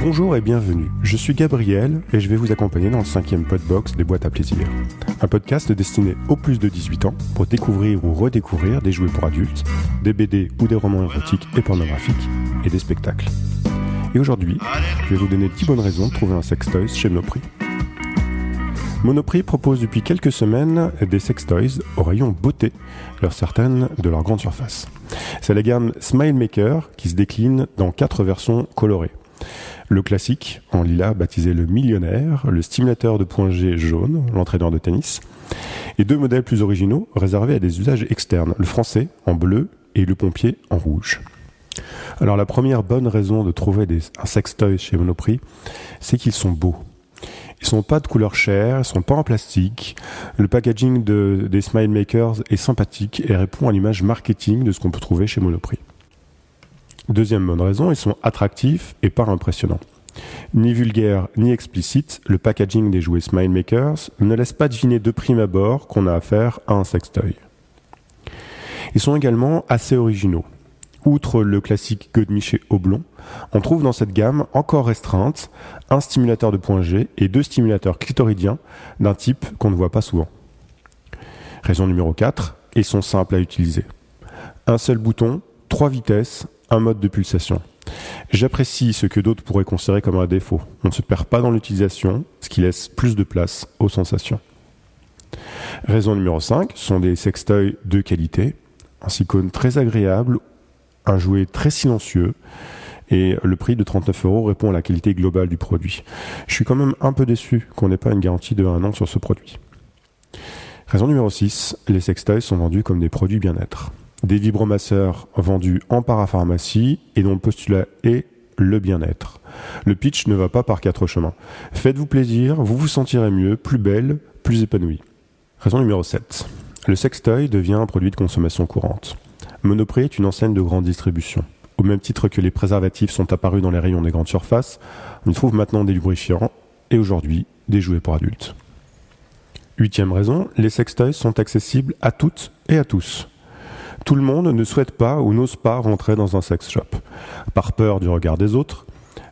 Bonjour et bienvenue, je suis Gabriel et je vais vous accompagner dans le cinquième podbox des boîtes à plaisir. Un podcast destiné aux plus de 18 ans pour découvrir ou redécouvrir des jouets pour adultes, des BD ou des romans érotiques et pornographiques et des spectacles. Et aujourd'hui, je vais vous donner 10 bonnes raisons de trouver un sextoys chez Monoprix. Monoprix propose depuis quelques semaines des sextoys au rayon beauté, leur certaines de leur grande surface. C'est la gamme Smile Maker qui se décline dans quatre versions colorées. Le classique, en lilas, baptisé le millionnaire, le stimulateur de point G jaune, l'entraîneur de tennis, et deux modèles plus originaux réservés à des usages externes, le français en bleu et le pompier en rouge. Alors la première bonne raison de trouver des, un sextoy chez Monoprix, c'est qu'ils sont beaux. Ils sont pas de couleur chère, ils sont pas en plastique. Le packaging de, des Smile Makers est sympathique et répond à l'image marketing de ce qu'on peut trouver chez Monoprix. Deuxième bonne raison, ils sont attractifs et pas impressionnants. Ni vulgaire ni explicite, le packaging des jouets Smile Makers ne laisse pas deviner de prime abord qu'on a affaire à un sextoy. Ils sont également assez originaux. Outre le classique Godemiché Oblong, on trouve dans cette gamme encore restreinte un stimulateur de point G et deux stimulateurs clitoridiens d'un type qu'on ne voit pas souvent. Raison numéro 4, ils sont simples à utiliser. Un seul bouton, trois vitesses, un mode de pulsation. J'apprécie ce que d'autres pourraient considérer comme un défaut. On ne se perd pas dans l'utilisation, ce qui laisse plus de place aux sensations. Raison numéro 5, sont des sextoys de qualité, un silicone très agréable, un jouet très silencieux, et le prix de 39 euros répond à la qualité globale du produit. Je suis quand même un peu déçu qu'on n'ait pas une garantie de un an sur ce produit. Raison numéro 6, les sextoys sont vendus comme des produits bien-être. Des vibromasseurs vendus en parapharmacie et dont le postulat est le bien-être. Le pitch ne va pas par quatre chemins. Faites-vous plaisir, vous vous sentirez mieux, plus belle, plus épanouie. Raison numéro 7. Le sextoy devient un produit de consommation courante. Monoprix est une enseigne de grande distribution. Au même titre que les préservatifs sont apparus dans les rayons des grandes surfaces, on y trouve maintenant des lubrifiants et aujourd'hui des jouets pour adultes. Huitième raison, les sextoys sont accessibles à toutes et à tous. Tout le monde ne souhaite pas ou n'ose pas rentrer dans un sex shop, par peur du regard des autres,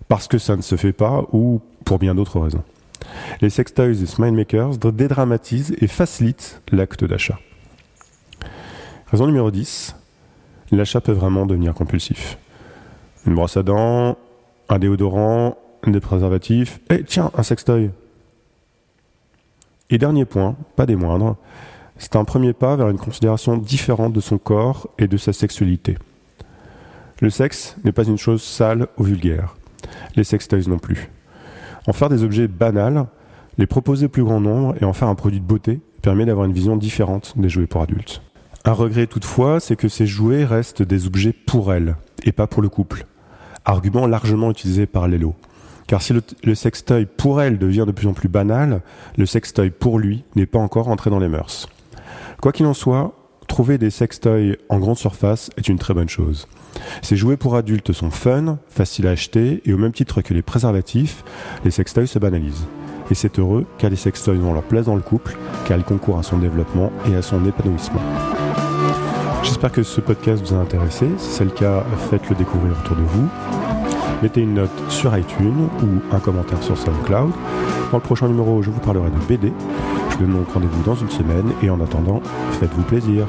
parce que ça ne se fait pas ou pour bien d'autres raisons. Les sextoys et smile makers dédramatisent et facilitent l'acte d'achat. Raison numéro 10, l'achat peut vraiment devenir compulsif. Une brosse à dents, un déodorant, des préservatifs, et tiens, un sextoy. Et dernier point, pas des moindres, c'est un premier pas vers une considération différente de son corps et de sa sexualité. Le sexe n'est pas une chose sale ou vulgaire. Les sextoys non plus. En faire des objets banals, les proposer au plus grand nombre et en faire un produit de beauté permet d'avoir une vision différente des jouets pour adultes. Un regret toutefois, c'est que ces jouets restent des objets pour elle et pas pour le couple. Argument largement utilisé par Lelo. Car si le, sextoy pour elle devient de plus en plus banal, le sextoy pour lui n'est pas encore entré dans les mœurs. Quoi qu'il en soit, trouver des sextoys en grande surface est une très bonne chose. Ces jouets pour adultes sont fun, faciles à acheter et au même titre que les préservatifs, les sextoys se banalisent. Et c'est heureux car les sextoys ont leur place dans le couple, car ils concourent à son développement et à son épanouissement. J'espère que ce podcast vous a intéressé. Si c'est le cas, faites-le découvrir autour de vous. Mettez une note sur iTunes ou un commentaire sur SoundCloud. Dans le prochain numéro, je vous parlerai de BD. Donc rendez-vous dans une semaine et en attendant, faites-vous plaisir.